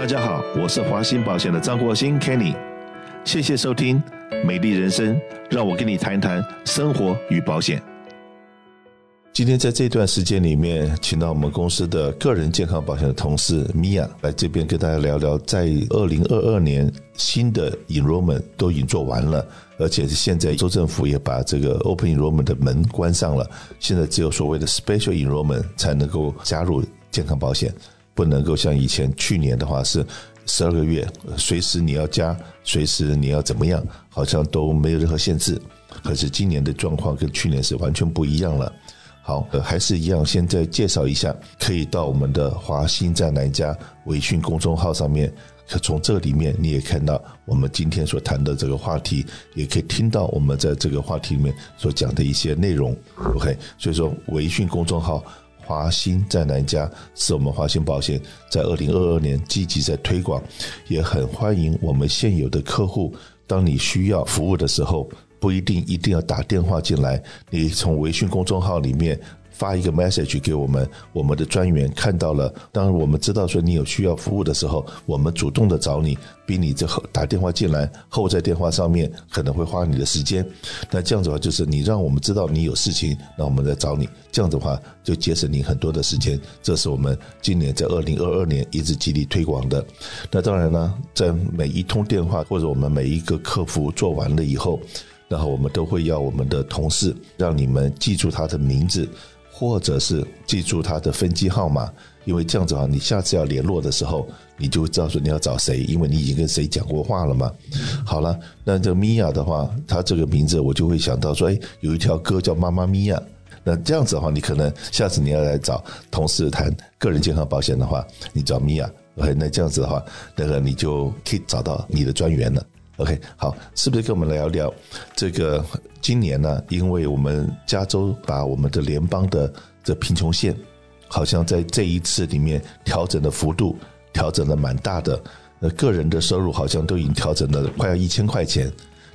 大家好，我是华鑫保险的张国兴 Kenny，谢谢收听《美丽人生》，让我跟你谈谈生活与保险。今天在这段时间里面，请到我们公司的个人健康保险的同事米娅来这边跟大家聊聊，在二零二二年新的 enrollment 都已经做完了，而且是现在州政府也把这个 open enrollment 的门关上了，现在只有所谓的 special enrollment 才能够加入健康保险，不能够像以前去年的话是十二个月，随时你要加，随时你要怎么样，好像都没有任何限制。可是今年的状况跟去年是完全不一样了。好，呃，还是一样，现在介绍一下，可以到我们的华兴在南家微讯公众号上面，可从这里面你也看到我们今天所谈的这个话题，也可以听到我们在这个话题里面所讲的一些内容。OK，所以说微讯公众号华兴在南家是我们华兴保险在二零二二年积极在推广，也很欢迎我们现有的客户，当你需要服务的时候。不一定一定要打电话进来，你从微信公众号里面发一个 message 给我们，我们的专员看到了。当然，我们知道说你有需要服务的时候，我们主动的找你，比你这后打电话进来后在电话上面可能会花你的时间。那这样子的话，就是你让我们知道你有事情，那我们再找你。这样子的话，就节省你很多的时间。这是我们今年在二零二二年一直极力推广的。那当然呢，在每一通电话或者我们每一个客服做完了以后。然后我们都会要我们的同事让你们记住他的名字，或者是记住他的分机号码，因为这样子啊，你下次要联络的时候，你就知道说你要找谁，因为你已经跟谁讲过话了嘛。好了，那这米娅的话，她这个名字我就会想到说，哎，有一条歌叫《妈妈咪呀》，那这样子的话，你可能下次你要来找同事谈个人健康保险的话，你找米娅，OK，那这样子的话，那个你就可以找到你的专员了。OK，好，是不是跟我们聊聊这个今年呢？因为我们加州把我们的联邦的这贫穷线，好像在这一次里面调整的幅度调整的蛮大的，呃，个人的收入好像都已经调整了快要一千块钱。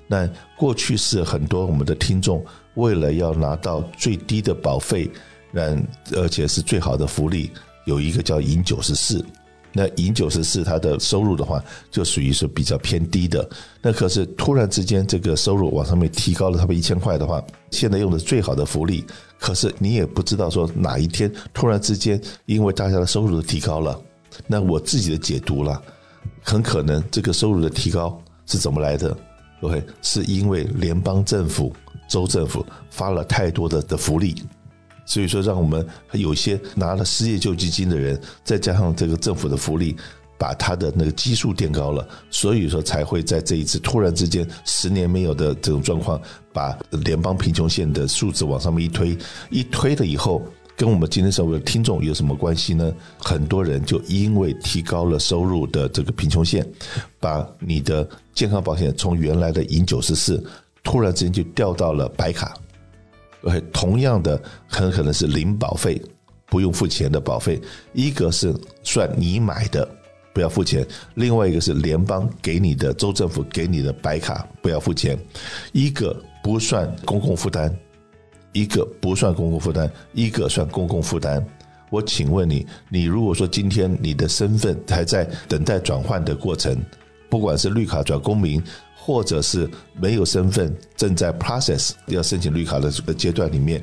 那过去是很多我们的听众为了要拿到最低的保费，让而且是最好的福利，有一个叫银九十四。那银九十四，它的收入的话，就属于是比较偏低的。那可是突然之间，这个收入往上面提高了，差不多一千块的话，现在用的最好的福利。可是你也不知道说哪一天突然之间，因为大家的收入都提高了，那我自己的解读了，很可能这个收入的提高是怎么来的？OK，是因为联邦政府、州政府发了太多的的福利。所以说，让我们有些拿了失业救济金的人，再加上这个政府的福利，把他的那个基数垫高了，所以说才会在这一次突然之间十年没有的这种状况，把联邦贫穷线的数字往上面一推，一推了以后，跟我们今天所有的听众有什么关系呢？很多人就因为提高了收入的这个贫穷线，把你的健康保险从原来的银九十四，突然之间就掉到了白卡。同样的，很可能是零保费，不用付钱的保费。一个是算你买的，不要付钱；另外一个是联邦给你的，州政府给你的白卡，不要付钱。一个不算公共负担，一个不算公共负担，一个算公共负担。我请问你，你如果说今天你的身份还在等待转换的过程，不管是绿卡转公民。或者是没有身份，正在 process 要申请绿卡的这个阶段里面，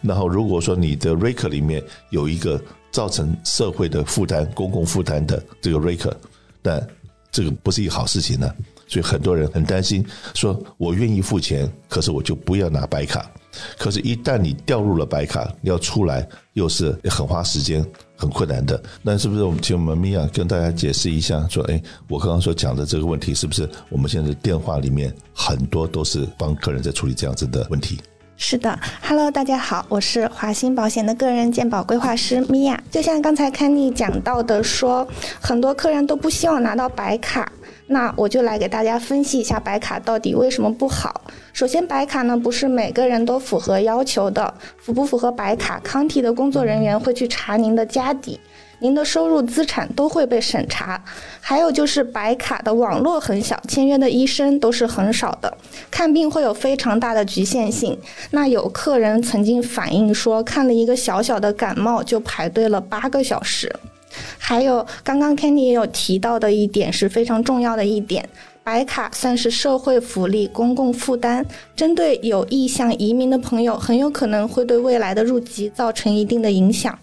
然后如果说你的 r a k e r 里面有一个造成社会的负担、公共负担的这个 r a k e r 但这个不是一个好事情呢。所以很多人很担心，说我愿意付钱，可是我就不要拿白卡。可是，一旦你掉入了白卡，要出来又是很花时间、很困难的。那是不是我们请我们米娅跟大家解释一下？说，哎，我刚刚所讲的这个问题，是不是我们现在电话里面很多都是帮客人在处理这样子的问题？是的，Hello，大家好，我是华兴保险的个人健保规划师米娅。就像刚才 Kenny 讲到的，说很多客人都不希望拿到白卡。那我就来给大家分析一下白卡到底为什么不好。首先，白卡呢不是每个人都符合要求的，符不符合白卡，康体的工作人员会去查您的家底，您的收入、资产都会被审查。还有就是白卡的网络很小，签约的医生都是很少的，看病会有非常大的局限性。那有客人曾经反映说，看了一个小小的感冒就排队了八个小时。还有刚刚 Kenny 也有提到的一点是非常重要的一点，白卡算是社会福利公共负担，针对有意向移民的朋友，很有可能会对未来的入籍造成一定的影响。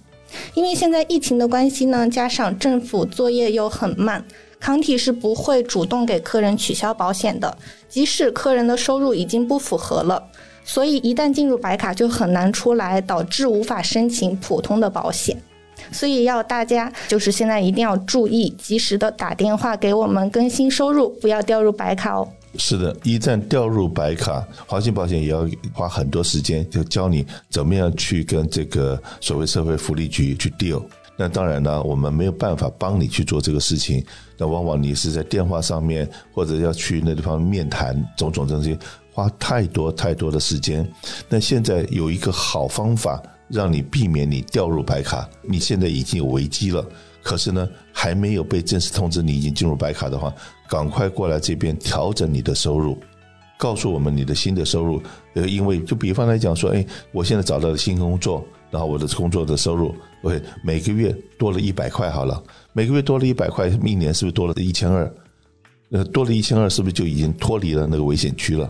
因为现在疫情的关系呢，加上政府作业又很慢，康体是不会主动给客人取消保险的，即使客人的收入已经不符合了，所以一旦进入白卡就很难出来，导致无法申请普通的保险。所以要大家就是现在一定要注意，及时的打电话给我们更新收入，不要掉入白卡哦。是的，一旦掉入白卡，华信保险也要花很多时间，就教你怎么样去跟这个所谓社会福利局去 deal。那当然呢，我们没有办法帮你去做这个事情。那往往你是在电话上面，或者要去那地方面谈，种种这些，花太多太多的时间。那现在有一个好方法，让你避免你掉入白卡。你现在已经有危机了。可是呢，还没有被正式通知你已经进入白卡的话，赶快过来这边调整你的收入，告诉我们你的新的收入。呃，因为就比方来讲说，哎，我现在找到了新工作，然后我的工作的收入，OK，每个月多了一百块好了，每个月多了一百块，一年是不是多了一千二？呃，多了一千二，是不是就已经脱离了那个危险区了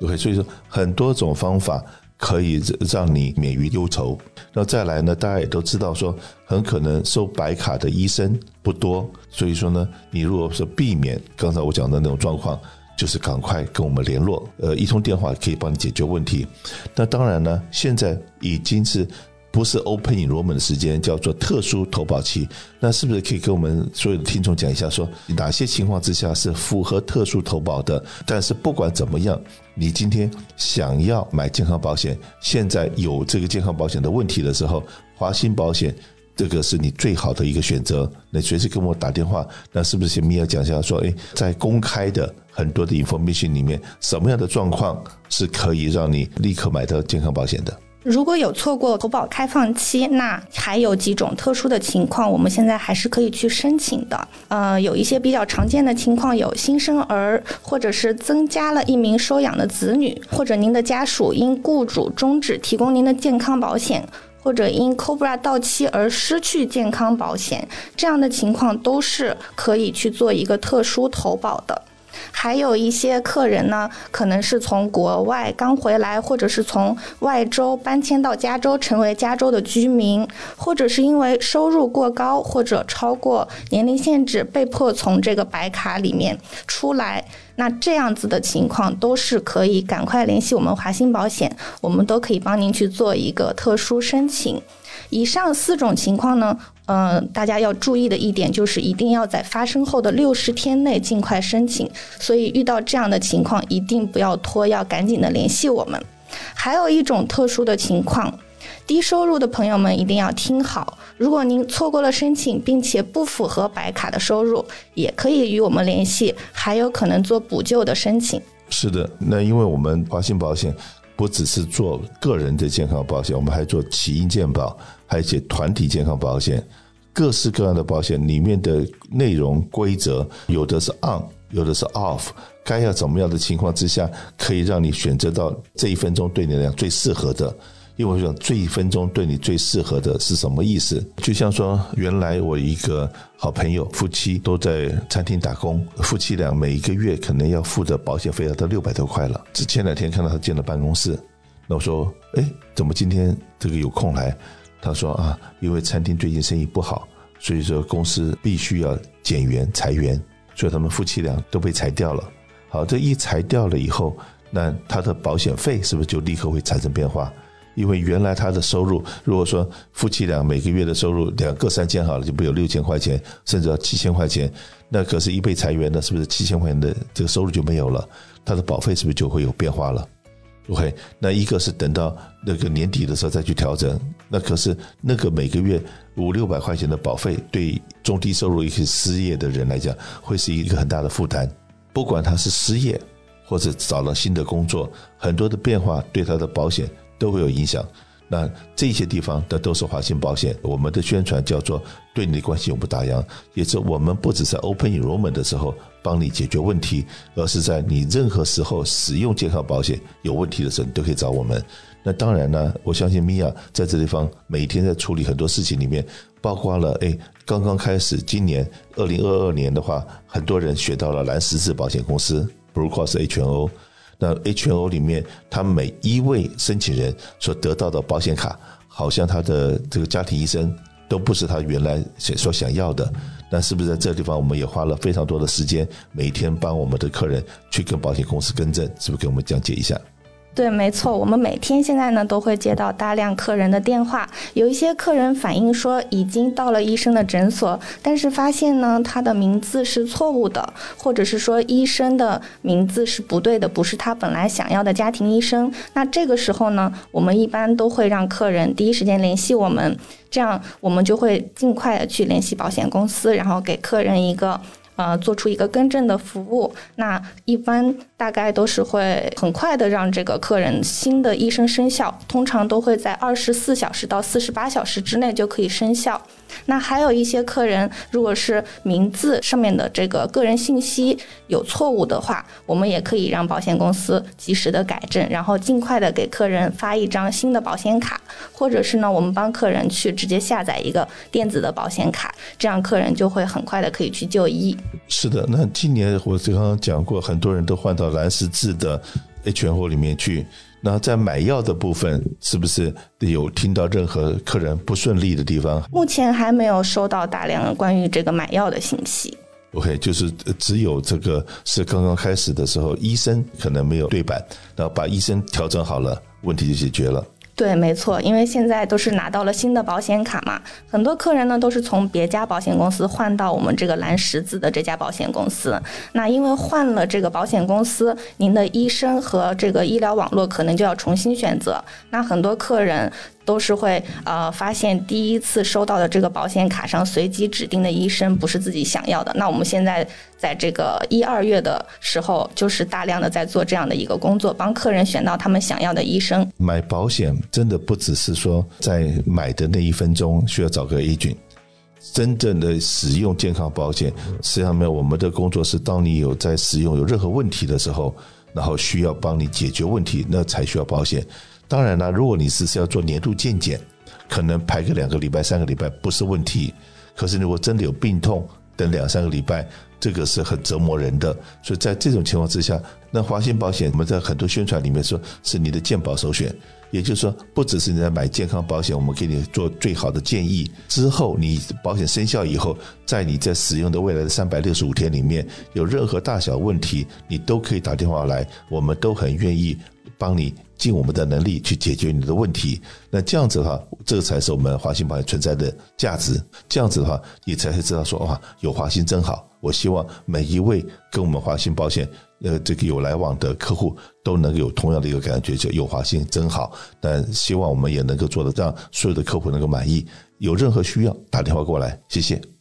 ？OK，所以说很多种方法。可以让你免于忧愁。那再来呢？大家也都知道，说很可能收白卡的医生不多，所以说呢，你如果说避免刚才我讲的那种状况，就是赶快跟我们联络。呃，一通电话可以帮你解决问题。那当然呢，现在已经是。不是 open enrollment 的时间，叫做特殊投保期。那是不是可以跟我们所有的听众讲一下，说哪些情况之下是符合特殊投保的？但是不管怎么样，你今天想要买健康保险，现在有这个健康保险的问题的时候，华鑫保险这个是你最好的一个选择。那随时跟我打电话，那是不是先米要讲一下，说诶，在公开的很多的 information 里面，什么样的状况是可以让你立刻买到健康保险的？如果有错过投保开放期，那还有几种特殊的情况，我们现在还是可以去申请的。呃，有一些比较常见的情况有新生儿，或者是增加了一名收养的子女，或者您的家属因雇主终止提供您的健康保险，或者因 Cobra 到期而失去健康保险，这样的情况都是可以去做一个特殊投保的。还有一些客人呢，可能是从国外刚回来，或者是从外州搬迁到加州，成为加州的居民，或者是因为收入过高或者超过年龄限制，被迫从这个白卡里面出来。那这样子的情况都是可以赶快联系我们华鑫保险，我们都可以帮您去做一个特殊申请。以上四种情况呢？嗯，大家要注意的一点就是，一定要在发生后的六十天内尽快申请。所以遇到这样的情况，一定不要拖，要赶紧的联系我们。还有一种特殊的情况，低收入的朋友们一定要听好。如果您错过了申请，并且不符合白卡的收入，也可以与我们联系，还有可能做补救的申请。是的，那因为我们华信保险不只是做个人的健康保险，我们还做起因健保。还有些团体健康保险，各式各样的保险里面的内容规则，有的是 on，有的是 off，该要怎么样的情况之下，可以让你选择到这一分钟对你来讲最适合的。因为我想，这一分钟对你最适合的是什么意思？就像说，原来我一个好朋友夫妻都在餐厅打工，夫妻俩每一个月可能要付的保险费要到六百多块了。只前两天看到他进了办公室，那我说，哎，怎么今天这个有空来？他说啊，因为餐厅最近生意不好，所以说公司必须要减员裁员，所以他们夫妻俩都被裁掉了。好，这一裁掉了以后，那他的保险费是不是就立刻会产生变化？因为原来他的收入，如果说夫妻俩每个月的收入两个三千好了，就不有六千块钱，甚至要七千块钱，那可是一被裁员呢，是不是七千块钱的这个收入就没有了？他的保费是不是就会有变化了？OK，那一个是等到那个年底的时候再去调整，那可是那个每个月五六百块钱的保费，对中低收入一些失业的人来讲，会是一个很大的负担。不管他是失业或者找了新的工作，很多的变化对他的保险都会有影响。那这些地方的都是华信保险，我们的宣传叫做“对你的关系永不打烊”，也是我们不只在 Open Enrollment 的时候帮你解决问题，而是在你任何时候使用健康保险有问题的时候，你都可以找我们。那当然呢，我相信米娅在这地方每天在处理很多事情里面，包括了哎，刚刚开始今年二零二二年的话，很多人学到了蓝十字保险公司 Blue Cross H N O。那 H N O 里面，他每一位申请人所得到的保险卡，好像他的这个家庭医生都不是他原来所想要的。那是不是在这个地方，我们也花了非常多的时间，每天帮我们的客人去跟保险公司更正？是不是给我们讲解一下？对，没错，我们每天现在呢都会接到大量客人的电话，有一些客人反映说已经到了医生的诊所，但是发现呢他的名字是错误的，或者是说医生的名字是不对的，不是他本来想要的家庭医生。那这个时候呢，我们一般都会让客人第一时间联系我们，这样我们就会尽快的去联系保险公司，然后给客人一个。呃，做出一个更正的服务，那一般大概都是会很快的让这个客人新的医生生效，通常都会在二十四小时到四十八小时之内就可以生效。那还有一些客人，如果是名字上面的这个个人信息有错误的话，我们也可以让保险公司及时的改正，然后尽快的给客人发一张新的保险卡，或者是呢，我们帮客人去直接下载一个电子的保险卡，这样客人就会很快的可以去就医。是的，那今年我刚刚讲过，很多人都换到蓝十字的 H N O 里面去。那在买药的部分，是不是有听到任何客人不顺利的地方？目前还没有收到大量关于这个买药的信息。OK，就是只有这个是刚刚开始的时候，医生可能没有对版，然后把医生调整好了，问题就解决了。对，没错，因为现在都是拿到了新的保险卡嘛，很多客人呢都是从别家保险公司换到我们这个蓝十字的这家保险公司。那因为换了这个保险公司，您的医生和这个医疗网络可能就要重新选择。那很多客人。都是会呃发现第一次收到的这个保险卡上随机指定的医生不是自己想要的。那我们现在在这个一二月的时候，就是大量的在做这样的一个工作，帮客人选到他们想要的医生。买保险真的不只是说在买的那一分钟需要找个 agent，真正的使用健康保险，实际上面我们的工作是当你有在使用有任何问题的时候，然后需要帮你解决问题，那才需要保险。当然了，如果你是是要做年度健检，可能排个两个礼拜、三个礼拜不是问题。可是如果真的有病痛，等两三个礼拜，这个是很折磨人的。所以在这种情况之下，那华鑫保险我们在很多宣传里面说是你的健保首选，也就是说，不只是你在买健康保险，我们给你做最好的建议。之后你保险生效以后，在你在使用的未来的三百六十五天里面，有任何大小问题，你都可以打电话来，我们都很愿意帮你。尽我们的能力去解决你的问题，那这样子的话，这个才是我们华鑫保险存在的价值。这样子的话，你才会知道说哇，有华鑫真好。我希望每一位跟我们华鑫保险呃这个有来往的客户都能有同样的一个感觉，就有华鑫真好。但希望我们也能够做得让所有的客户能够满意。有任何需要，打电话过来，谢谢。